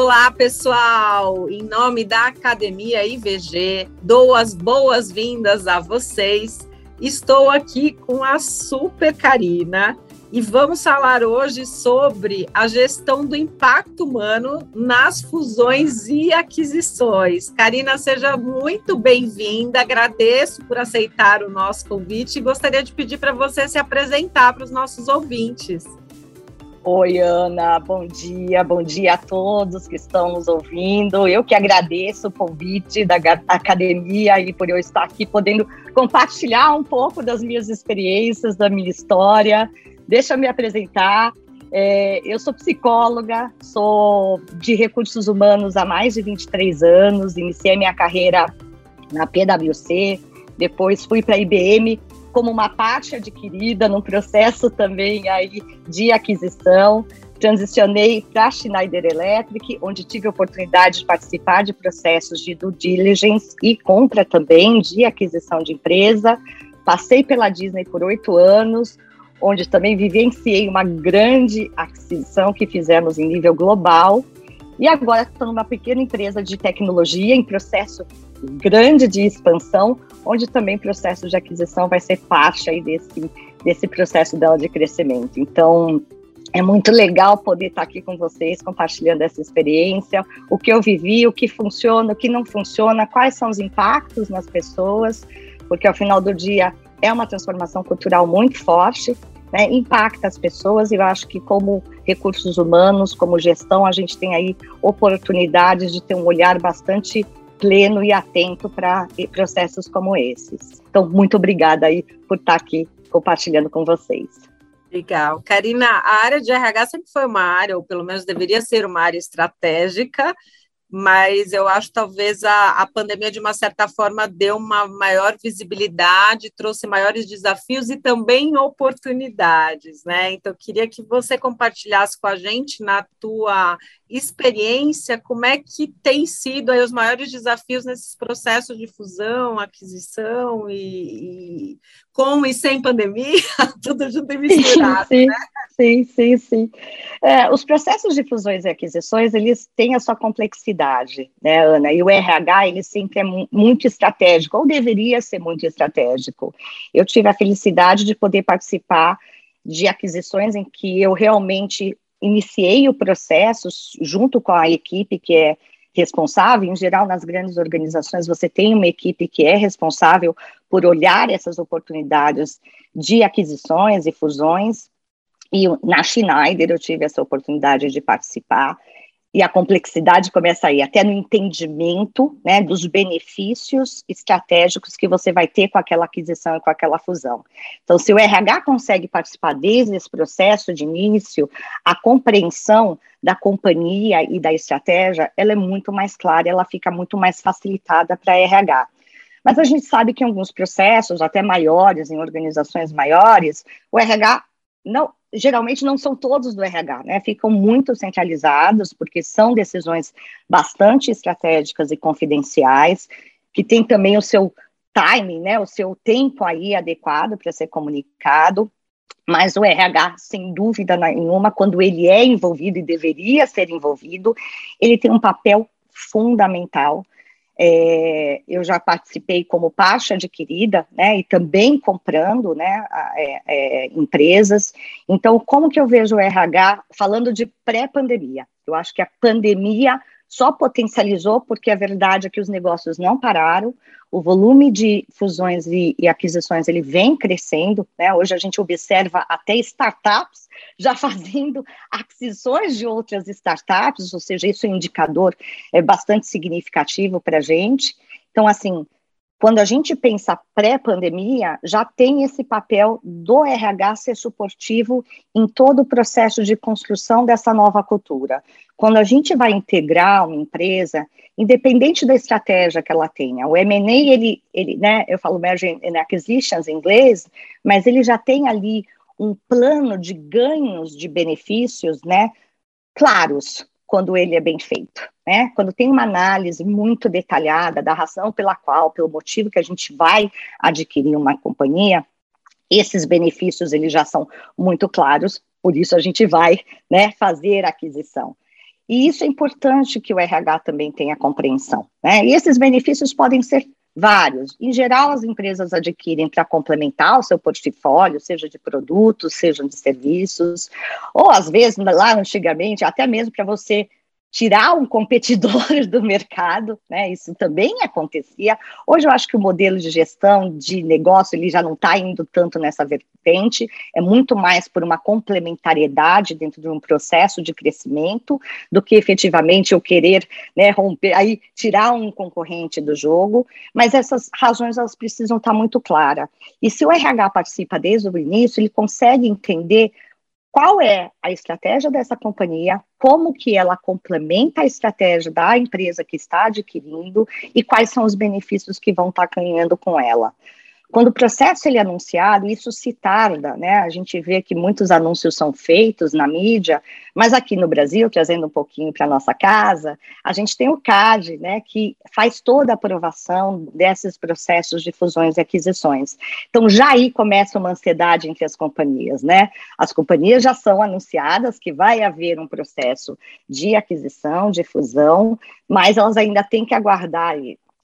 Olá, pessoal! Em nome da Academia IVG, dou as boas-vindas a vocês. Estou aqui com a Super Karina e vamos falar hoje sobre a gestão do impacto humano nas fusões e aquisições. Karina, seja muito bem-vinda. Agradeço por aceitar o nosso convite e gostaria de pedir para você se apresentar para os nossos ouvintes. Oi, Ana, bom dia, bom dia a todos que estão nos ouvindo. Eu que agradeço o convite da academia e por eu estar aqui podendo compartilhar um pouco das minhas experiências, da minha história. Deixa eu me apresentar. É, eu sou psicóloga, sou de recursos humanos há mais de 23 anos, iniciei minha carreira na PwC, depois fui para a IBM como uma parte adquirida num processo também aí de aquisição. Transicionei para Schneider Electric, onde tive a oportunidade de participar de processos de due diligence e compra também de aquisição de empresa. Passei pela Disney por oito anos, onde também vivenciei uma grande aquisição que fizemos em nível global. E agora estou numa pequena empresa de tecnologia em processo grande de expansão, onde também o processo de aquisição vai ser parte aí desse, desse processo dela de crescimento. Então, é muito legal poder estar aqui com vocês, compartilhando essa experiência, o que eu vivi, o que funciona, o que não funciona, quais são os impactos nas pessoas, porque ao final do dia é uma transformação cultural muito forte, né, impacta as pessoas, e eu acho que como recursos humanos, como gestão, a gente tem aí oportunidades de ter um olhar bastante pleno e atento para processos como esses. Então, muito obrigada aí por estar aqui compartilhando com vocês. Legal. Karina, a área de RH sempre foi uma área, ou pelo menos deveria ser uma área estratégica, mas eu acho talvez a, a pandemia, de uma certa forma, deu uma maior visibilidade, trouxe maiores desafios e também oportunidades, né? Então, queria que você compartilhasse com a gente, na tua experiência, como é que tem sido aí os maiores desafios nesses processos de fusão, aquisição e, e com e sem pandemia, tudo junto e misturado, sim, né? Sim, sim, sim. É, os processos de fusões e aquisições, eles têm a sua complexidade, né, Ana? E o RH, ele sempre é muito estratégico, ou deveria ser muito estratégico. Eu tive a felicidade de poder participar de aquisições em que eu realmente iniciei o processo junto com a equipe que é responsável, em geral nas grandes organizações você tem uma equipe que é responsável por olhar essas oportunidades de aquisições e fusões, e na Schneider eu tive essa oportunidade de participar, e a complexidade começa aí, até no entendimento né, dos benefícios estratégicos que você vai ter com aquela aquisição e com aquela fusão. Então, se o RH consegue participar desde esse processo de início, a compreensão da companhia e da estratégia, ela é muito mais clara, ela fica muito mais facilitada para a RH. Mas a gente sabe que em alguns processos, até maiores, em organizações maiores, o RH não, geralmente não são todos do RH, né? Ficam muito centralizados, porque são decisões bastante estratégicas e confidenciais, que tem também o seu timing, né? O seu tempo aí adequado para ser comunicado. Mas o RH, sem dúvida nenhuma, quando ele é envolvido e deveria ser envolvido, ele tem um papel fundamental é, eu já participei como parte adquirida, né, e também comprando, né, é, é, empresas. Então, como que eu vejo o RH falando de pré-pandemia? Eu acho que a pandemia só potencializou porque a verdade é que os negócios não pararam, o volume de fusões e, e, aquisições ele vem crescendo, né? Hoje a gente observa até startups já fazendo aquisições de outras startups, ou seja, isso é um indicador é bastante significativo para a gente. Então, assim, quando a gente pensa pré-pandemia, já tem esse papel do RH ser suportivo em todo o processo de construção dessa nova cultura. Quando a gente vai integrar uma empresa, independente da estratégia que ela tenha, o M&A, ele, ele, né, eu falo Merger and Acquisitions em inglês, mas ele já tem ali um plano de ganhos de benefícios, né, claros, quando ele é bem feito. Né? Quando tem uma análise muito detalhada da razão pela qual, pelo motivo que a gente vai adquirir uma companhia, esses benefícios eles já são muito claros, por isso a gente vai, né, fazer a aquisição. E isso é importante que o RH também tenha compreensão, né? E esses benefícios podem ser vários. Em geral, as empresas adquirem para complementar o seu portfólio, seja de produtos, seja de serviços, ou às vezes, lá antigamente, até mesmo para você tirar um competidor do mercado, né? Isso também acontecia. Hoje eu acho que o modelo de gestão de negócio ele já não está indo tanto nessa vertente, é muito mais por uma complementariedade dentro de um processo de crescimento do que efetivamente eu querer né, romper, aí tirar um concorrente do jogo. Mas essas razões elas precisam estar tá muito claras. E se o RH participa desde o início, ele consegue entender qual é a estratégia dessa companhia, como que ela complementa a estratégia da empresa que está adquirindo e quais são os benefícios que vão estar ganhando com ela. Quando o processo ele é anunciado, isso se tarda, né? A gente vê que muitos anúncios são feitos na mídia, mas aqui no Brasil, trazendo um pouquinho para nossa casa, a gente tem o CAD, né, que faz toda a aprovação desses processos de fusões e aquisições. Então já aí começa uma ansiedade entre as companhias, né? As companhias já são anunciadas que vai haver um processo de aquisição, de fusão, mas elas ainda têm que aguardar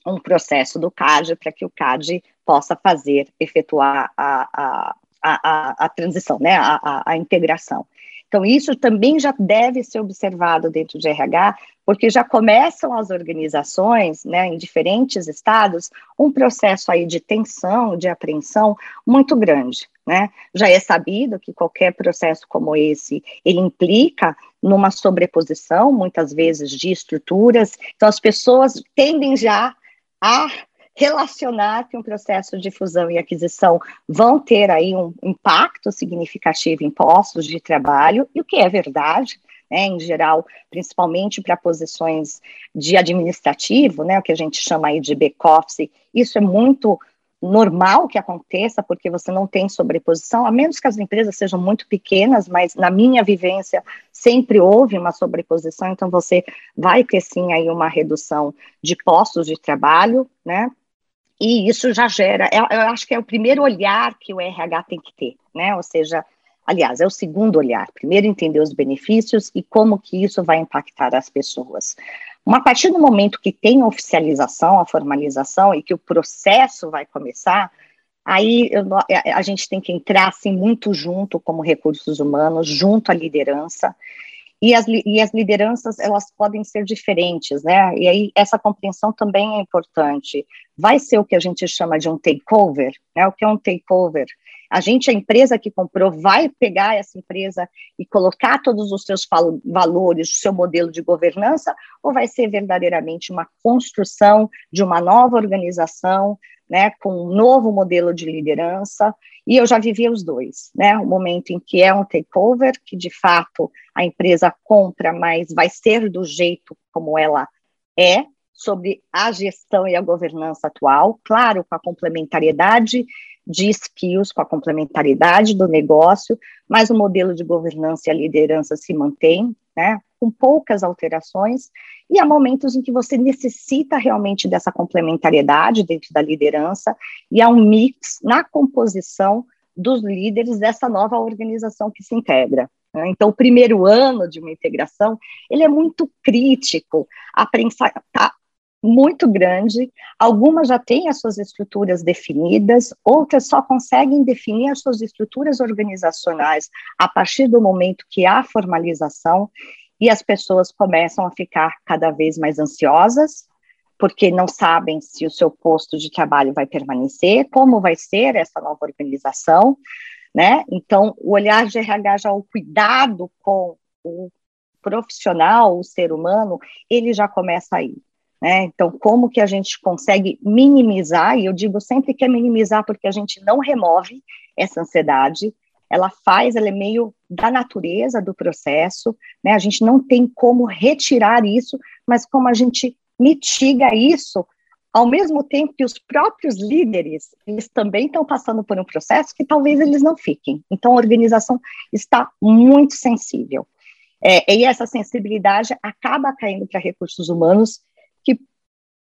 um processo do CAD para que o CAD possa fazer, efetuar a, a, a, a transição, né, a, a, integração. Então, isso também já deve ser observado dentro de RH, porque já começam as organizações, né, em diferentes estados, um processo aí de tensão, de apreensão muito grande, né? Já é sabido que qualquer processo como esse, ele implica numa sobreposição, muitas vezes, de estruturas, então as pessoas tendem já a relacionar que um processo de fusão e aquisição vão ter aí um impacto significativo em postos de trabalho, e o que é verdade, né, em geral, principalmente para posições de administrativo, né, o que a gente chama aí de back-office, isso é muito normal que aconteça, porque você não tem sobreposição, a menos que as empresas sejam muito pequenas, mas na minha vivência sempre houve uma sobreposição, então você vai ter sim aí uma redução de postos de trabalho, né? E isso já gera, eu, eu acho que é o primeiro olhar que o RH tem que ter, né? Ou seja, aliás, é o segundo olhar. Primeiro entender os benefícios e como que isso vai impactar as pessoas. Uma partir do momento que tem a oficialização, a formalização e que o processo vai começar, aí eu, a gente tem que entrar assim muito junto como recursos humanos, junto à liderança. E as, e as lideranças, elas podem ser diferentes, né? E aí essa compreensão também é importante. Vai ser o que a gente chama de um takeover, né? O que é um takeover? a gente, a empresa que comprou, vai pegar essa empresa e colocar todos os seus valores, o seu modelo de governança, ou vai ser verdadeiramente uma construção de uma nova organização, né, com um novo modelo de liderança, e eu já vivi os dois, né, o momento em que é um takeover, que de fato a empresa compra, mas vai ser do jeito como ela é, sobre a gestão e a governança atual, claro, com a complementariedade de skills com a complementaridade do negócio, mas o modelo de governança e a liderança se mantém, né, com poucas alterações, e há momentos em que você necessita realmente dessa complementariedade dentro da liderança, e há um mix na composição dos líderes dessa nova organização que se integra. Né. Então, o primeiro ano de uma integração, ele é muito crítico, a pensar, tá, muito grande, algumas já têm as suas estruturas definidas, outras só conseguem definir as suas estruturas organizacionais a partir do momento que há formalização e as pessoas começam a ficar cada vez mais ansiosas, porque não sabem se o seu posto de trabalho vai permanecer, como vai ser essa nova organização, né? Então, o olhar de RH já o cuidado com o profissional, o ser humano, ele já começa aí. Né? Então, como que a gente consegue minimizar, e eu digo sempre que é minimizar porque a gente não remove essa ansiedade, ela faz, ela é meio da natureza do processo, né? A gente não tem como retirar isso, mas como a gente mitiga isso, ao mesmo tempo que os próprios líderes, eles também estão passando por um processo que talvez eles não fiquem. Então, a organização está muito sensível. É, e essa sensibilidade acaba caindo para recursos humanos,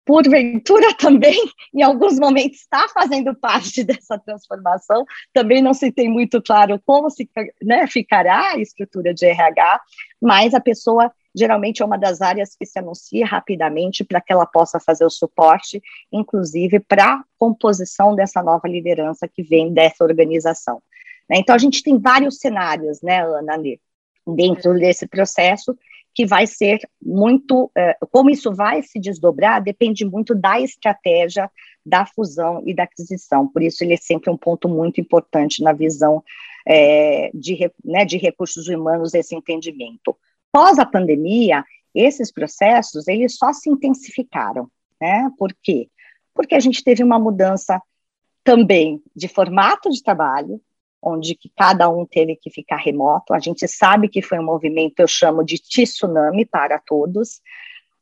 porventura também, em alguns momentos, está fazendo parte dessa transformação. Também não se tem muito claro como se, né, ficará a estrutura de RH, mas a pessoa geralmente é uma das áreas que se anuncia rapidamente para que ela possa fazer o suporte, inclusive para a composição dessa nova liderança que vem dessa organização. Né? Então, a gente tem vários cenários, né, Ana, dentro desse processo, que vai ser muito, uh, como isso vai se desdobrar, depende muito da estratégia da fusão e da aquisição, por isso ele é sempre um ponto muito importante na visão é, de, né, de recursos humanos, esse entendimento. Pós a pandemia, esses processos, eles só se intensificaram, né, por quê? Porque a gente teve uma mudança também de formato de trabalho, onde que cada um teve que ficar remoto. A gente sabe que foi um movimento, eu chamo de tsunami para todos.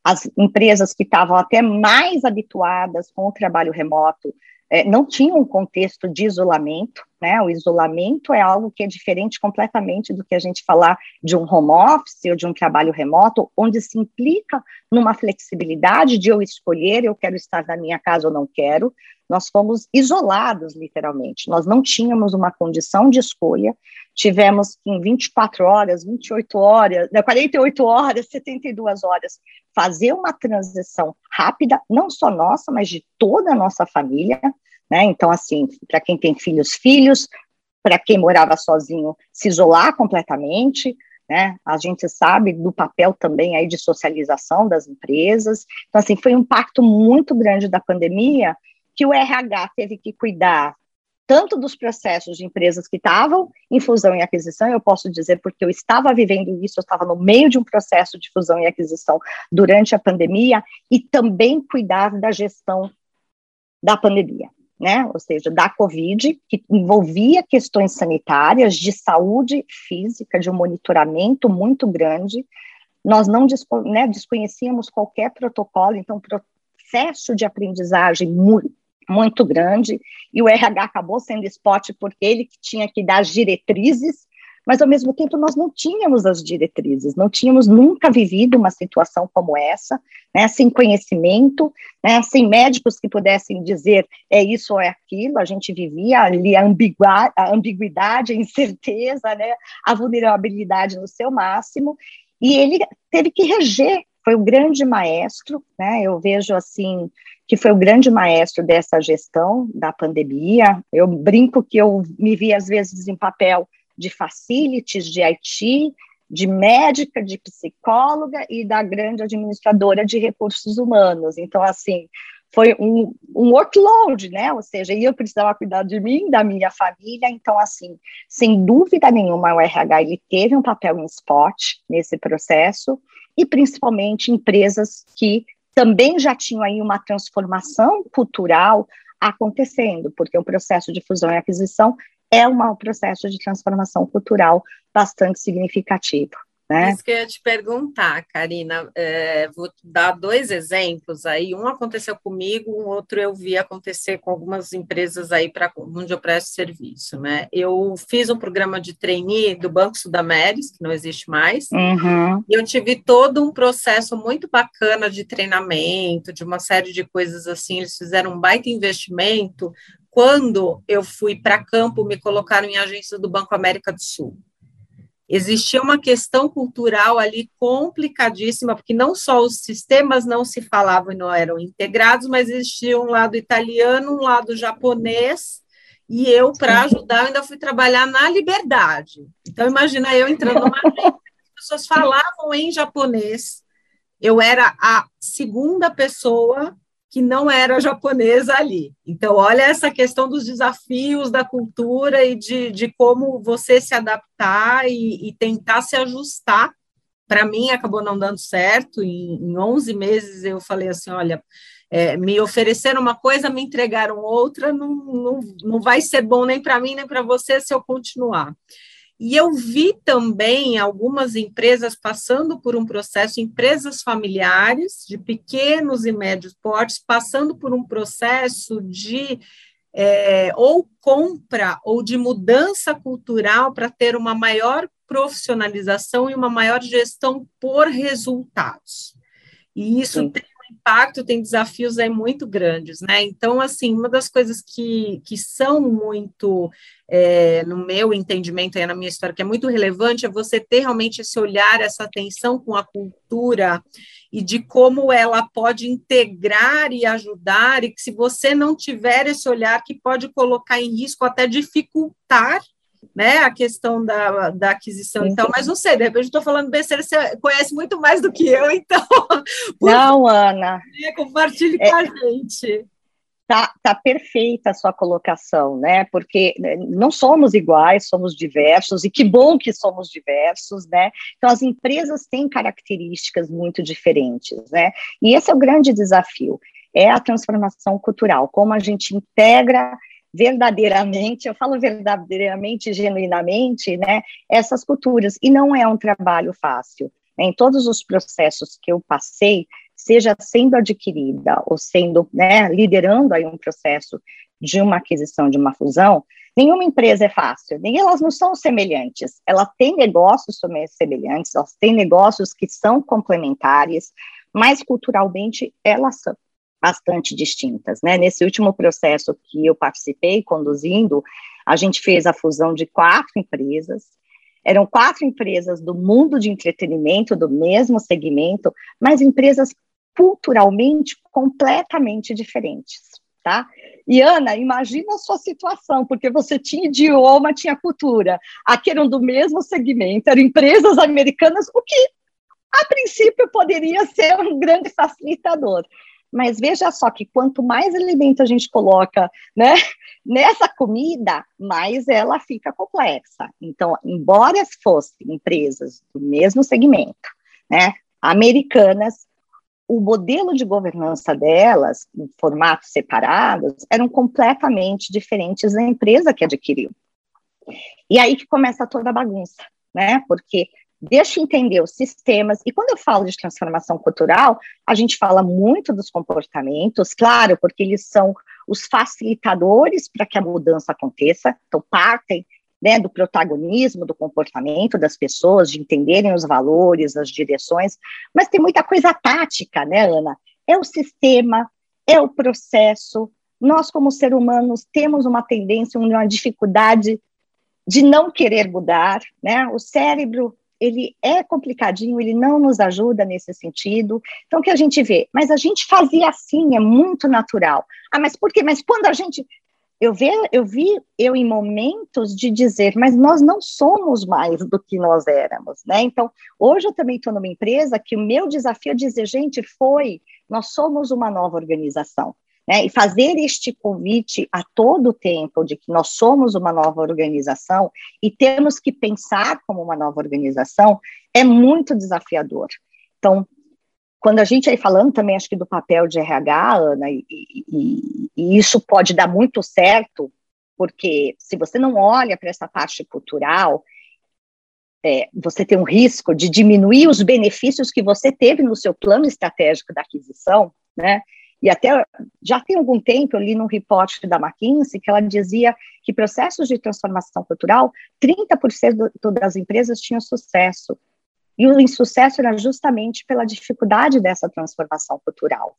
As empresas que estavam até mais habituadas com o trabalho remoto é, não tinham um contexto de isolamento, né? O isolamento é algo que é diferente completamente do que a gente falar de um home office ou de um trabalho remoto, onde se implica numa flexibilidade de eu escolher, eu quero estar na minha casa ou não quero, nós fomos isolados, literalmente. Nós não tínhamos uma condição de escolha. Tivemos que, em 24 horas, 28 horas, 48 horas, 72 horas, fazer uma transição rápida, não só nossa, mas de toda a nossa família. Né? Então, assim, para quem tem filhos, filhos, para quem morava sozinho, se isolar completamente. Né? A gente sabe do papel também aí de socialização das empresas. Então, assim, foi um impacto muito grande da pandemia que o RH teve que cuidar tanto dos processos de empresas que estavam em fusão e aquisição, eu posso dizer porque eu estava vivendo isso, eu estava no meio de um processo de fusão e aquisição durante a pandemia, e também cuidar da gestão da pandemia, né? Ou seja, da Covid, que envolvia questões sanitárias, de saúde física, de um monitoramento muito grande. Nós não né, desconhecíamos qualquer protocolo, então, processo de aprendizagem muito muito grande, e o RH acabou sendo spot porque ele que tinha que dar as diretrizes, mas ao mesmo tempo nós não tínhamos as diretrizes, não tínhamos nunca vivido uma situação como essa, né, sem conhecimento, né, sem médicos que pudessem dizer é isso ou é aquilo, a gente vivia ali a, a ambiguidade, a incerteza, né, a vulnerabilidade no seu máximo, e ele teve que reger, foi o grande maestro, né, eu vejo assim, que foi o grande maestro dessa gestão da pandemia. Eu brinco que eu me vi, às vezes, em papel de facilities, de IT, de médica, de psicóloga e da grande administradora de recursos humanos. Então, assim, foi um, um workload, né? Ou seja, eu precisava cuidar de mim, da minha família. Então, assim, sem dúvida nenhuma, o RH ele teve um papel em spot nesse processo e principalmente empresas que também já tinham aí uma transformação cultural acontecendo, porque o processo de fusão e aquisição é um processo de transformação cultural bastante significativo. Né? Isso que eu ia te perguntar, Karina. É, vou dar dois exemplos aí. Um aconteceu comigo, um outro eu vi acontecer com algumas empresas aí para onde eu presto serviço. Né? Eu fiz um programa de trainee do Banco Sudameris, que não existe mais, uhum. e eu tive todo um processo muito bacana de treinamento, de uma série de coisas assim. Eles fizeram um baita investimento. Quando eu fui para campo, me colocaram em agência do Banco América do Sul existia uma questão cultural ali complicadíssima, porque não só os sistemas não se falavam e não eram integrados, mas existia um lado italiano, um lado japonês, e eu, para ajudar, ainda fui trabalhar na liberdade. Então, imagina eu entrando numa as pessoas falavam em japonês, eu era a segunda pessoa que não era japonesa ali. Então, olha essa questão dos desafios da cultura e de, de como você se adaptar e, e tentar se ajustar. Para mim, acabou não dando certo. Em, em 11 meses, eu falei assim: olha, é, me ofereceram uma coisa, me entregaram outra, não, não, não vai ser bom nem para mim, nem para você se eu continuar. E eu vi também algumas empresas passando por um processo, empresas familiares, de pequenos e médios portes, passando por um processo de é, ou compra ou de mudança cultural para ter uma maior profissionalização e uma maior gestão por resultados. E isso Sim. tem impacto, tem desafios aí muito grandes, né? Então, assim, uma das coisas que, que são muito, é, no meu entendimento, aí na minha história, que é muito relevante, é você ter realmente esse olhar, essa atenção com a cultura e de como ela pode integrar e ajudar, e que se você não tiver esse olhar, que pode colocar em risco, até dificultar né, a questão da, da aquisição e tal, mas não sei, de repente estou falando besteira, você conhece muito mais do que eu, então. Não, Ana. Né, compartilhe é, com a gente. Tá, tá perfeita a sua colocação, né? Porque né, não somos iguais, somos diversos, e que bom que somos diversos, né? Então, as empresas têm características muito diferentes, né? E esse é o grande desafio, é a transformação cultural, como a gente integra verdadeiramente, eu falo verdadeiramente, genuinamente, né, essas culturas, e não é um trabalho fácil. Né, em todos os processos que eu passei, seja sendo adquirida ou sendo, né, liderando aí um processo de uma aquisição, de uma fusão, nenhuma empresa é fácil, nem elas não são semelhantes, ela tem negócios semelhantes, elas têm negócios que são complementares, mas culturalmente elas são, bastante distintas, né? Nesse último processo que eu participei conduzindo, a gente fez a fusão de quatro empresas. Eram quatro empresas do mundo de entretenimento, do mesmo segmento, mas empresas culturalmente completamente diferentes, tá? E Ana, imagina a sua situação, porque você tinha idioma, tinha cultura. Aqui eram do mesmo segmento, eram empresas americanas, o que a princípio poderia ser um grande facilitador. Mas veja só que quanto mais alimento a gente coloca né, nessa comida, mais ela fica complexa. Então, embora fossem empresas do mesmo segmento, né, americanas, o modelo de governança delas, em formatos separados, eram completamente diferentes da empresa que adquiriu. E aí que começa toda a bagunça, né? Porque deixa entender os sistemas. E quando eu falo de transformação cultural, a gente fala muito dos comportamentos, claro, porque eles são os facilitadores para que a mudança aconteça, então partem né, do protagonismo, do comportamento das pessoas, de entenderem os valores, as direções, mas tem muita coisa tática, né, Ana? É o sistema, é o processo. Nós, como seres humanos, temos uma tendência, uma dificuldade de não querer mudar, né? O cérebro ele é complicadinho, ele não nos ajuda nesse sentido. Então, o que a gente vê? Mas a gente fazia assim, é muito natural. Ah, mas por quê? Mas quando a gente. Eu, vi, eu vi eu em momentos de dizer, mas nós não somos mais do que nós éramos, né? Então, hoje eu também estou numa empresa que o meu desafio é dizer, gente, foi, nós somos uma nova organização. Né, e fazer este convite a todo tempo de que nós somos uma nova organização e temos que pensar como uma nova organização é muito desafiador. Então, quando a gente aí falando também, acho que do papel de RH, Ana, e, e, e isso pode dar muito certo, porque se você não olha para essa parte cultural, é, você tem um risco de diminuir os benefícios que você teve no seu plano estratégico da aquisição, né? E até já tem algum tempo eu li num repórter da McKinsey que ela dizia que processos de transformação cultural, 30% do, das empresas tinham sucesso. E o insucesso era justamente pela dificuldade dessa transformação cultural.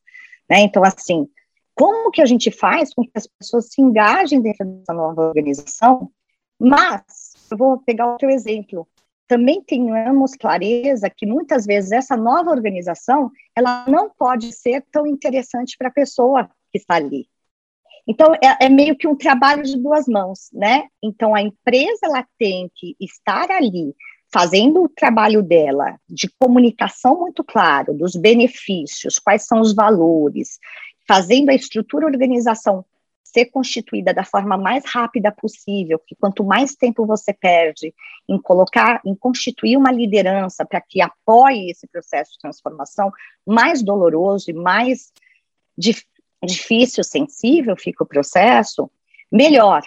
Né? Então, assim, como que a gente faz com que as pessoas se engajem dentro dessa nova organização? Mas, eu vou pegar o teu exemplo, também tenhamos clareza que muitas vezes essa nova organização ela não pode ser tão interessante para a pessoa que está ali. Então é, é, meio que um trabalho de duas mãos, né? Então a empresa ela tem que estar ali fazendo o trabalho dela de comunicação muito claro dos benefícios, quais são os valores, fazendo a estrutura organização ser constituída da forma mais rápida possível, que quanto mais tempo você perde em colocar, em constituir uma liderança para que apoie esse processo de transformação, mais doloroso e mais dif difícil, sensível fica o processo, melhor,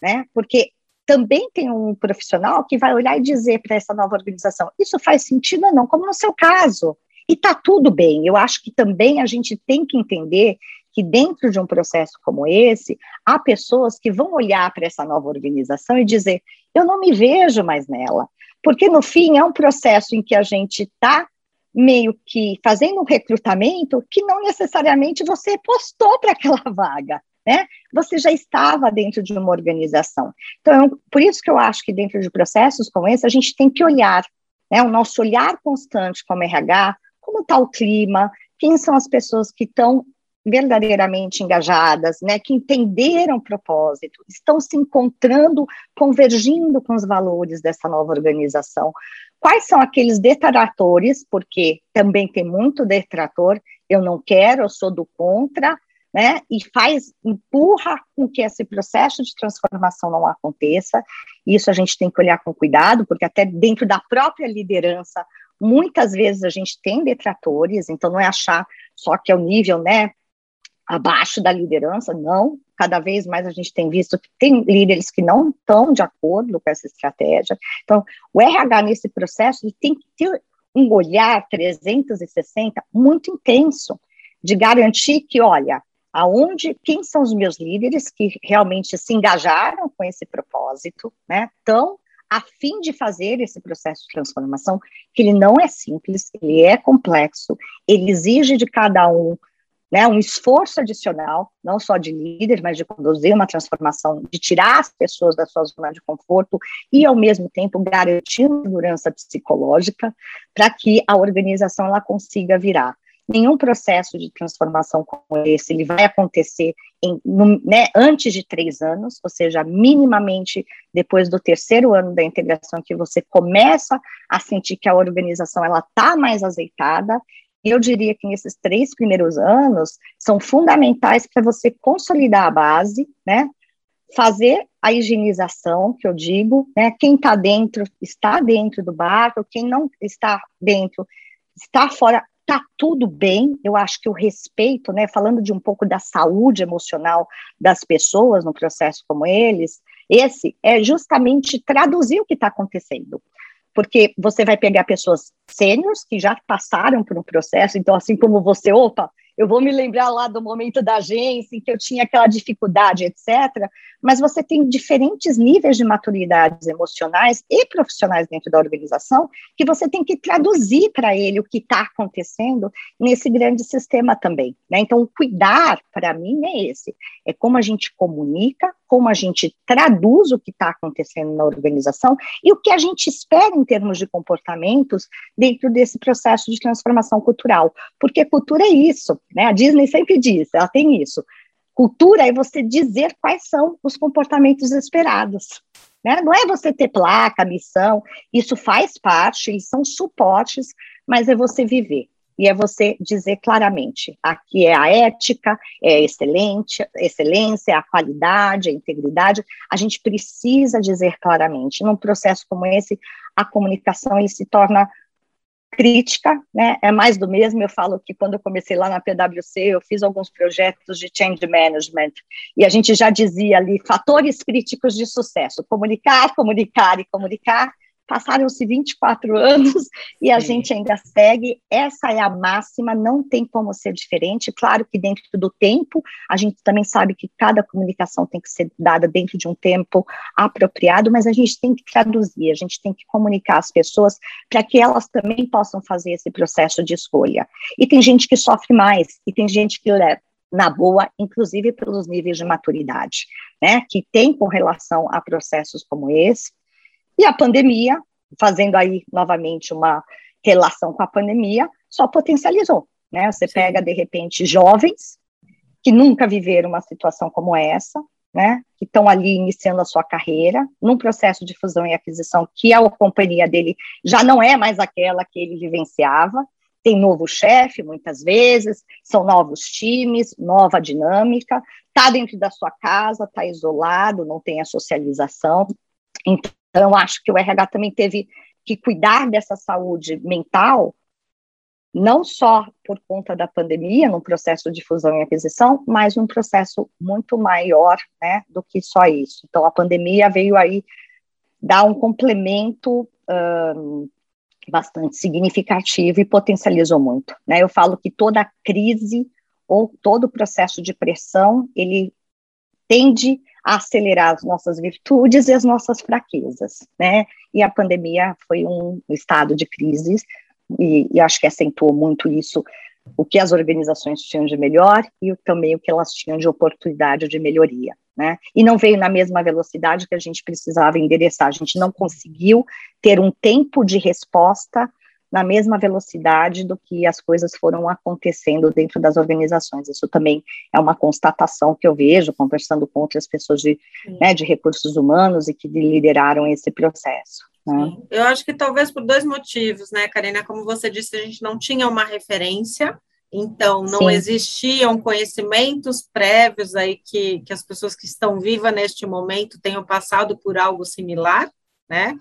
né? Porque também tem um profissional que vai olhar e dizer para essa nova organização, isso faz sentido ou não, como no seu caso. E está tudo bem. Eu acho que também a gente tem que entender que dentro de um processo como esse, há pessoas que vão olhar para essa nova organização e dizer: eu não me vejo mais nela, Porque, no fim, é um processo em que a gente está meio que fazendo um recrutamento que não necessariamente você postou para aquela vaga, né? Você já estava dentro de uma organização. Então, por isso que eu acho que dentro de processos como esse, a gente tem que olhar, né? O nosso olhar constante como RH, como está o clima, quem são as pessoas que estão verdadeiramente engajadas, né, que entenderam o propósito, estão se encontrando, convergindo com os valores dessa nova organização. Quais são aqueles detratores, porque também tem muito detrator, eu não quero, eu sou do contra, né, e faz, empurra com que esse processo de transformação não aconteça, isso a gente tem que olhar com cuidado, porque até dentro da própria liderança, muitas vezes a gente tem detratores, então não é achar só que é o nível, né, abaixo da liderança, não, cada vez mais a gente tem visto que tem líderes que não estão de acordo com essa estratégia, então o RH nesse processo tem que ter um olhar 360 muito intenso, de garantir que, olha, aonde, quem são os meus líderes que realmente se engajaram com esse propósito, né, estão a fim de fazer esse processo de transformação, que ele não é simples, ele é complexo, ele exige de cada um né, um esforço adicional, não só de líder, mas de conduzir uma transformação, de tirar as pessoas da sua zona de conforto e, ao mesmo tempo, garantir segurança psicológica para que a organização ela consiga virar nenhum processo de transformação como esse ele vai acontecer em, no, né, antes de três anos, ou seja, minimamente depois do terceiro ano da integração, que você começa a sentir que a organização ela está mais azeitada. Eu diria que nesses três primeiros anos são fundamentais para você consolidar a base, né? Fazer a higienização, que eu digo, né? Quem está dentro está dentro do barco, quem não está dentro está fora tá tudo bem. Eu acho que o respeito, né, falando de um pouco da saúde emocional das pessoas no processo como eles, esse é justamente traduzir o que está acontecendo. Porque você vai pegar pessoas sêniores que já passaram por um processo, então, assim como você, opa, eu vou me lembrar lá do momento da agência em que eu tinha aquela dificuldade, etc. Mas você tem diferentes níveis de maturidades emocionais e profissionais dentro da organização que você tem que traduzir para ele o que está acontecendo nesse grande sistema também. Né? Então, cuidar, para mim, é esse: é como a gente comunica, como a gente traduz o que está acontecendo na organização e o que a gente espera em termos de comportamentos dentro desse processo de transformação cultural. Porque cultura é isso, né? A Disney sempre diz, ela tem isso. Cultura é você dizer quais são os comportamentos esperados. Né? Não é você ter placa, missão, isso faz parte, eles são suportes, mas é você viver. E é você dizer claramente: aqui é a ética, é a excelente, excelência, é a qualidade, a integridade. A gente precisa dizer claramente. Num processo como esse, a comunicação ele se torna crítica, né, é mais do mesmo, eu falo que quando eu comecei lá na PwC, eu fiz alguns projetos de change management, e a gente já dizia ali, fatores críticos de sucesso, comunicar, comunicar e comunicar, Passaram-se 24 anos e a Sim. gente ainda segue. Essa é a máxima, não tem como ser diferente. Claro que dentro do tempo, a gente também sabe que cada comunicação tem que ser dada dentro de um tempo apropriado, mas a gente tem que traduzir, a gente tem que comunicar às pessoas para que elas também possam fazer esse processo de escolha. E tem gente que sofre mais, e tem gente que leva na boa, inclusive pelos níveis de maturidade, né, que tem com relação a processos como esse, e a pandemia, fazendo aí novamente uma relação com a pandemia, só potencializou. Né? Você Sim. pega, de repente, jovens que nunca viveram uma situação como essa, né, que estão ali iniciando a sua carreira, num processo de fusão e aquisição, que a companhia dele já não é mais aquela que ele vivenciava, tem novo chefe, muitas vezes, são novos times, nova dinâmica, está dentro da sua casa, está isolado, não tem a socialização. Então, então, acho que o RH também teve que cuidar dessa saúde mental, não só por conta da pandemia, num processo de fusão e aquisição, mas um processo muito maior né, do que só isso. Então, a pandemia veio aí dar um complemento um, bastante significativo e potencializou muito. Né? Eu falo que toda crise ou todo processo de pressão, ele tende acelerar as nossas virtudes e as nossas fraquezas, né? E a pandemia foi um estado de crise, e, e acho que acentuou muito isso, o que as organizações tinham de melhor e também o que elas tinham de oportunidade de melhoria, né? E não veio na mesma velocidade que a gente precisava endereçar, a gente não conseguiu ter um tempo de resposta na mesma velocidade do que as coisas foram acontecendo dentro das organizações. Isso também é uma constatação que eu vejo conversando com outras pessoas de, né, de recursos humanos e que lideraram esse processo. Né? Eu acho que talvez por dois motivos, né, Karina? Como você disse, a gente não tinha uma referência, então não Sim. existiam conhecimentos prévios aí que, que as pessoas que estão vivas neste momento tenham passado por algo similar, né?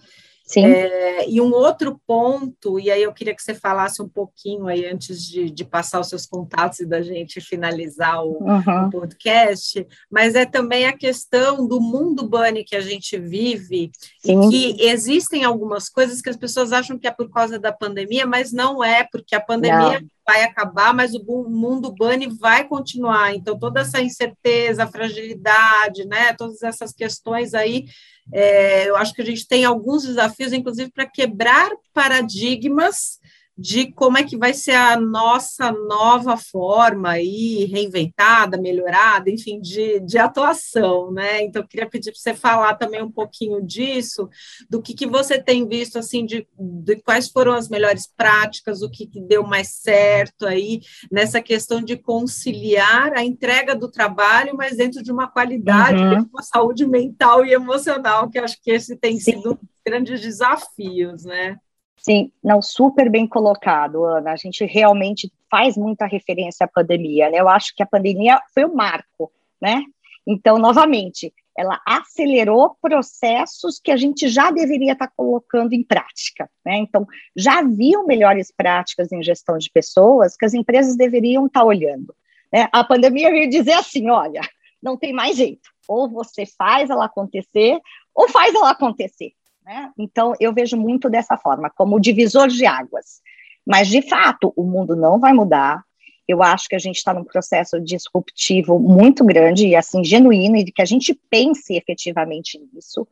Sim. É, e um outro ponto, e aí eu queria que você falasse um pouquinho aí antes de, de passar os seus contatos e da gente finalizar o, uhum. o, podcast, mas é também a questão do mundo bunny que a gente vive, Sim. e que existem algumas coisas que as pessoas acham que é por causa da pandemia, mas não é, porque a pandemia não. vai acabar, mas o mundo bunny vai continuar. Então, toda essa incerteza, fragilidade, né, todas essas questões aí é, eu acho que a gente tem alguns desafios, inclusive, para quebrar paradigmas de como é que vai ser a nossa nova forma aí, reinventada, melhorada, enfim, de, de atuação, né? Então, eu queria pedir para você falar também um pouquinho disso, do que, que você tem visto, assim, de, de quais foram as melhores práticas, o que, que deu mais certo aí, nessa questão de conciliar a entrega do trabalho, mas dentro de uma qualidade, uhum. uma saúde mental e emocional, que acho que esse tem Sim. sido um grandes desafios, né? Sim, não, super bem colocado, Ana. A gente realmente faz muita referência à pandemia, né? Eu acho que a pandemia foi o marco, né? Então, novamente, ela acelerou processos que a gente já deveria estar colocando em prática, né? Então, já haviam melhores práticas em gestão de pessoas que as empresas deveriam estar olhando. Né? A pandemia veio dizer assim: olha, não tem mais jeito, ou você faz ela acontecer, ou faz ela acontecer. Né? Então, eu vejo muito dessa forma, como divisor de águas. Mas, de fato, o mundo não vai mudar. Eu acho que a gente está num processo disruptivo muito grande e, assim, genuíno, e que a gente pense efetivamente nisso.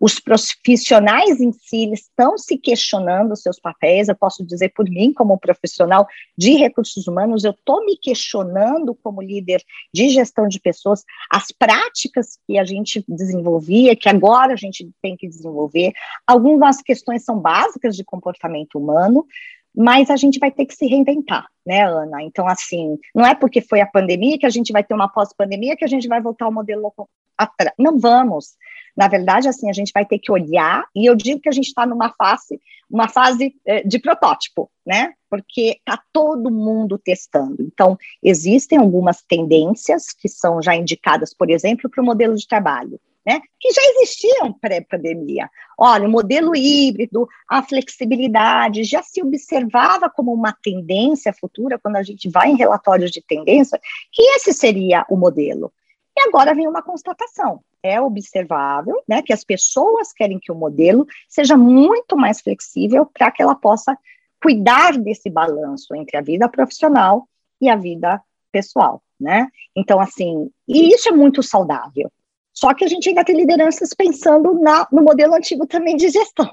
Os profissionais em si estão se questionando seus papéis. Eu posso dizer por mim, como profissional de recursos humanos, eu estou me questionando como líder de gestão de pessoas, as práticas que a gente desenvolvia, que agora a gente tem que desenvolver. Algumas questões são básicas de comportamento humano, mas a gente vai ter que se reinventar, né, Ana? Então, assim, não é porque foi a pandemia que a gente vai ter uma pós-pandemia que a gente vai voltar ao modelo atrás. Não vamos. Na verdade, assim, a gente vai ter que olhar, e eu digo que a gente está numa fase, uma fase eh, de protótipo, né? Porque está todo mundo testando. Então, existem algumas tendências que são já indicadas, por exemplo, para o modelo de trabalho. Né, que já existiam pré-pandemia. Olha, o modelo híbrido, a flexibilidade, já se observava como uma tendência futura, quando a gente vai em relatórios de tendência, que esse seria o modelo. E agora vem uma constatação. É observável né, que as pessoas querem que o modelo seja muito mais flexível para que ela possa cuidar desse balanço entre a vida profissional e a vida pessoal, né? Então, assim, e isso é muito saudável. Só que a gente ainda tem lideranças pensando na, no modelo antigo também de gestão,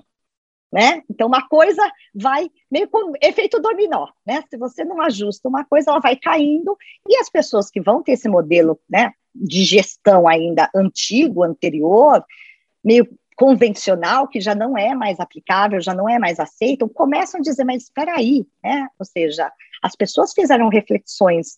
né? Então, uma coisa vai meio com efeito dominó, né? Se você não ajusta uma coisa, ela vai caindo, e as pessoas que vão ter esse modelo, né, de gestão ainda antigo, anterior, meio convencional, que já não é mais aplicável, já não é mais aceito, começam a dizer, mas espera aí, né? Ou seja, as pessoas fizeram reflexões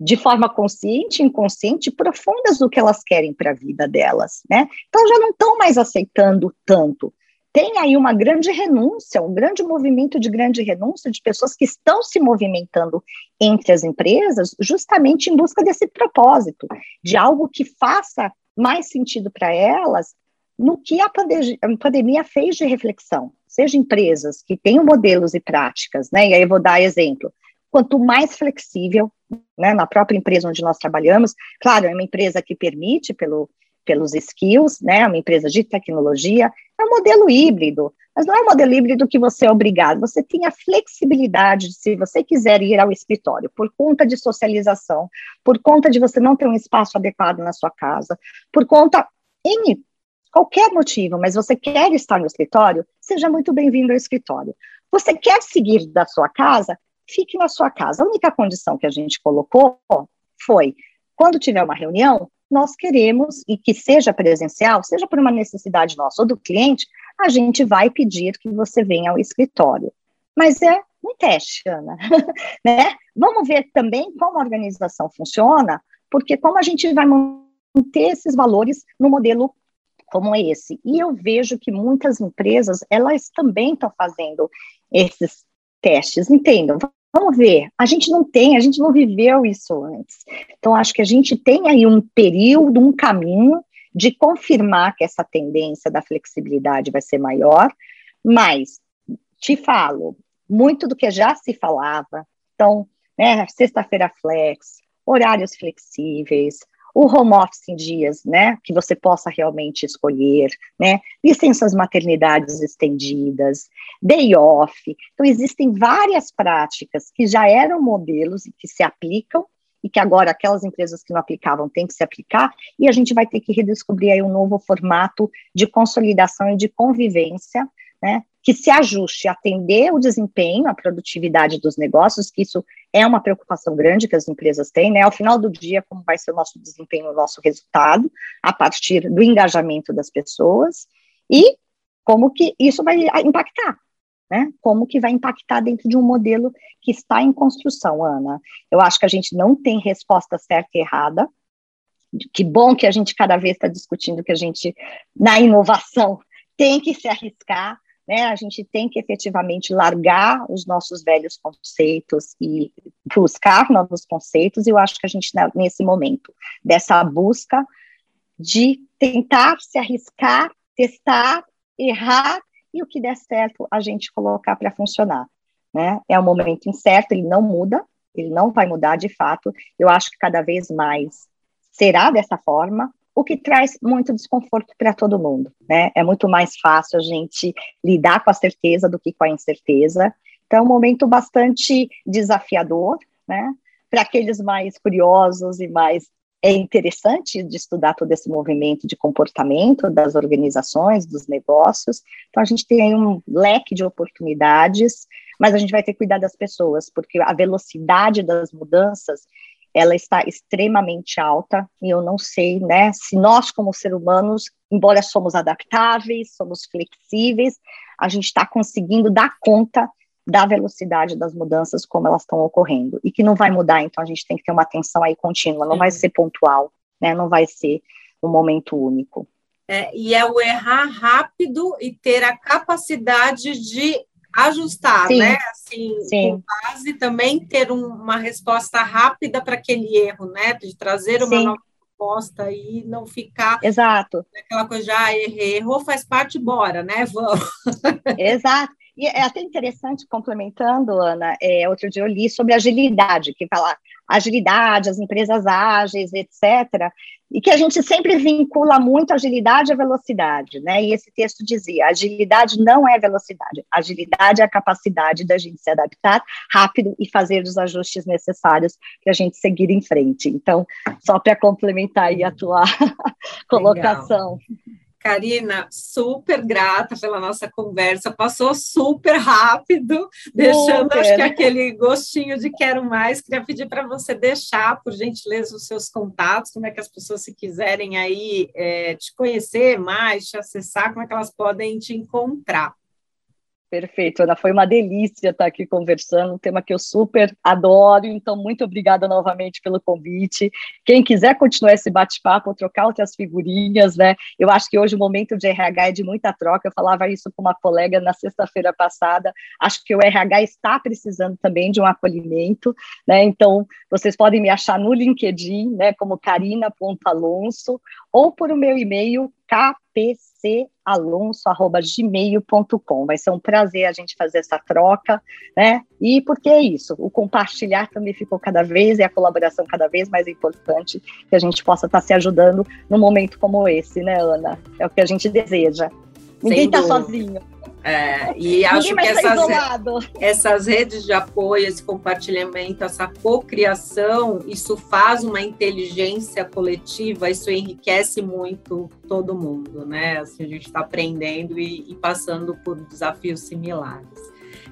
de forma consciente, inconsciente, profundas do que elas querem para a vida delas, né? Então já não estão mais aceitando tanto tem aí uma grande renúncia, um grande movimento de grande renúncia de pessoas que estão se movimentando entre as empresas justamente em busca desse propósito, de algo que faça mais sentido para elas no que a, pandemia, fez de reflexão, seja empresas que tenham modelos e práticas, né? E aí eu vou dar exemplo. Quanto mais flexível, né, na própria empresa onde nós trabalhamos, claro, é uma empresa que permite, pelo, pelos skills, né, uma empresa de tecnologia, É um modelo híbrido, mas não é um modelo híbrido que você é obrigado. Você tem a flexibilidade de, se você quiser ir ao escritório, por conta de socialização, por conta de você não ter um espaço adequado na sua casa, por conta em qualquer motivo, mas você quer estar no escritório, seja muito bem-vindo ao escritório. Você quer seguir da sua casa, fique na sua casa. A única condição que a gente colocou foi, quando tiver uma reunião, nós queremos, e que seja presencial, seja por uma necessidade nossa ou do cliente, a gente vai pedir que você venha ao escritório. Mas é um teste, Ana. né? Vamos ver também como a organização funciona, porque como a gente vai manter esses valores no modelo como esse. E eu vejo que muitas empresas, elas também estão fazendo esses testes, entendam? Vamos ver, a gente não tem, a gente não viveu isso antes. Então, acho que a gente tem aí um período, um caminho de confirmar que essa tendência da flexibilidade vai ser maior, mas te falo, muito do que já se falava, então, né, sexta-feira flex, horários flexíveis, o home office em dias, né, que você possa realmente escolher, né, licenças maternidades estendidas, day off. Então, existem várias práticas que já eram modelos e que se aplicam, e que agora aquelas empresas que não aplicavam têm que se aplicar, e a gente vai ter que redescobrir aí um novo formato de consolidação e de convivência, né, que se ajuste a atender o desempenho, a produtividade dos negócios, que isso é uma preocupação grande que as empresas têm, né? Ao final do dia, como vai ser o nosso desempenho, o nosso resultado, a partir do engajamento das pessoas, e como que isso vai impactar, né? Como que vai impactar dentro de um modelo que está em construção, Ana? Eu acho que a gente não tem resposta certa e errada. Que bom que a gente cada vez está discutindo que a gente, na inovação, tem que se arriscar, né, a gente tem que efetivamente largar os nossos velhos conceitos e buscar novos conceitos, e eu acho que a gente, nesse momento, dessa busca de tentar se arriscar, testar, errar, e o que der certo, a gente colocar para funcionar. Né? É um momento incerto, ele não muda, ele não vai mudar de fato, eu acho que cada vez mais será dessa forma, o que traz muito desconforto para todo mundo, né? É muito mais fácil a gente lidar com a certeza do que com a incerteza. Então, é um momento bastante desafiador, né? Para aqueles mais curiosos e mais é interessante de estudar todo esse movimento de comportamento das organizações, dos negócios. Então, a gente tem um leque de oportunidades, mas a gente vai ter que cuidar das pessoas, porque a velocidade das mudanças ela está extremamente alta e eu não sei, né, se nós como seres humanos, embora somos adaptáveis, somos flexíveis, a gente está conseguindo dar conta da velocidade das mudanças como elas estão ocorrendo e que não vai mudar, então a gente tem que ter uma atenção aí contínua, não vai ser pontual, né, não vai ser um momento único. É, e é o errar rápido e ter a capacidade de ajustar, Sim. né? Assim, Sim. com base também ter um, uma resposta rápida para aquele erro, né? De trazer uma Sim. nova resposta e não ficar Exato. aquela coisa já ah, errei, errou, faz parte, bora, né? Vamos. Exato. E é até interessante, complementando, Ana, é, outro dia eu li sobre agilidade, que fala agilidade, as empresas ágeis, etc., e que a gente sempre vincula muito agilidade à velocidade, né? E esse texto dizia: agilidade não é velocidade, agilidade é a capacidade da gente se adaptar rápido e fazer os ajustes necessários para a gente seguir em frente. Então, só para complementar aí a tua colocação. Karina, super grata pela nossa conversa, passou super rápido, deixando acho que aquele gostinho de quero mais. Queria pedir para você deixar, por gentileza, os seus contatos, como é que as pessoas, se quiserem aí é, te conhecer mais, te acessar, como é que elas podem te encontrar. Perfeito, Ana. Foi uma delícia estar aqui conversando, um tema que eu super adoro. Então, muito obrigada novamente pelo convite. Quem quiser continuar esse bate-papo, trocar outras figurinhas, né? Eu acho que hoje o momento de RH é de muita troca. Eu falava isso com uma colega na sexta-feira passada. Acho que o RH está precisando também de um acolhimento, né? Então, vocês podem me achar no LinkedIn, né, como carina.alonso, ou por o meu e-mail, kpcalonso.gmail.com. Vai ser um prazer a gente fazer essa troca, né? E porque é isso, o compartilhar também ficou cada vez e a colaboração cada vez mais importante, que a gente possa estar se ajudando num momento como esse, né, Ana? É o que a gente deseja. Ninguém está sozinho. É, e acho que essas, essas redes de apoio, esse compartilhamento, essa cocriação, isso faz uma inteligência coletiva, isso enriquece muito todo mundo, né? Assim, a gente está aprendendo e, e passando por desafios similares.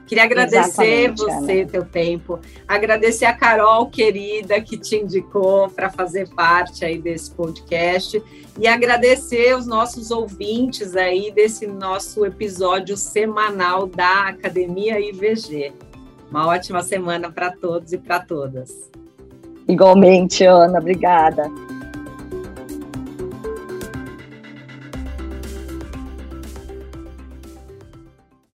Queria agradecer Exatamente, você, Ana. teu tempo, agradecer a Carol querida que te indicou para fazer parte aí desse podcast e agradecer os nossos ouvintes aí desse nosso episódio semanal da Academia IVG. Uma ótima semana para todos e para todas. Igualmente, Ana, obrigada.